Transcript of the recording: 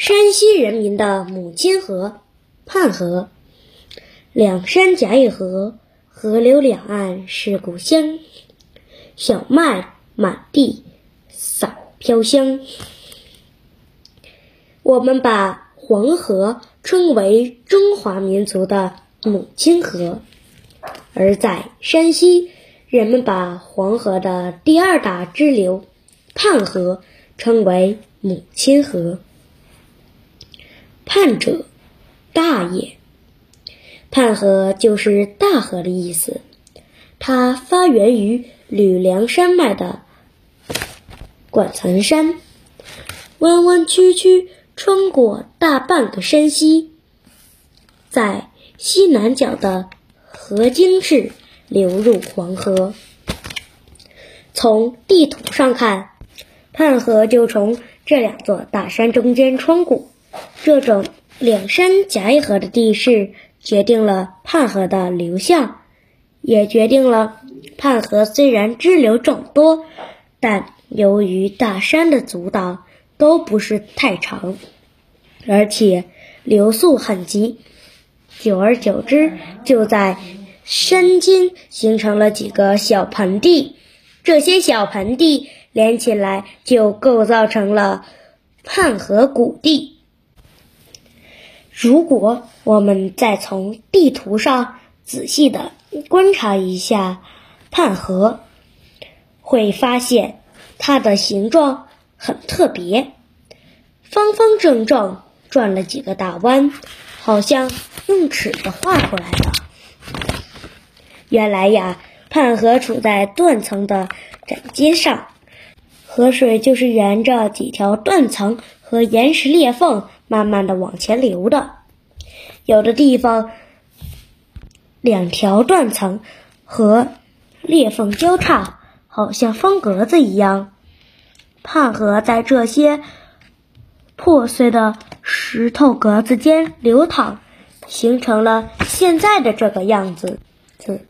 山西人民的母亲河——泮河，两山夹一河，河流两岸是故乡。小麦满地扫飘香。我们把黄河称为中华民族的母亲河，而在山西，人们把黄河的第二大支流泮河称为母亲河。泮者，大也。泮河就是大河的意思。它发源于吕梁山脉的管涔山，弯弯曲曲穿过大半个山西，在西南角的河津市流入黄河。从地图上看，泮河就从这两座大山中间穿过。这种两山夹一河的地势，决定了泮河的流向，也决定了泮河虽然支流众多，但由于大山的阻挡，都不是太长，而且流速很急。久而久之，就在山间形成了几个小盆地，这些小盆地连起来，就构造成了泮河谷地。如果我们再从地图上仔细的观察一下泮河，会发现它的形状很特别，方方正正，转了几个大弯，好像用尺子画出来的。原来呀，泮河处在断层的展阶上，河水就是沿着几条断层和岩石裂缝。慢慢的往前流的，有的地方两条断层和裂缝交叉，好像方格子一样。泮河在这些破碎的石头格子间流淌，形成了现在的这个样子子。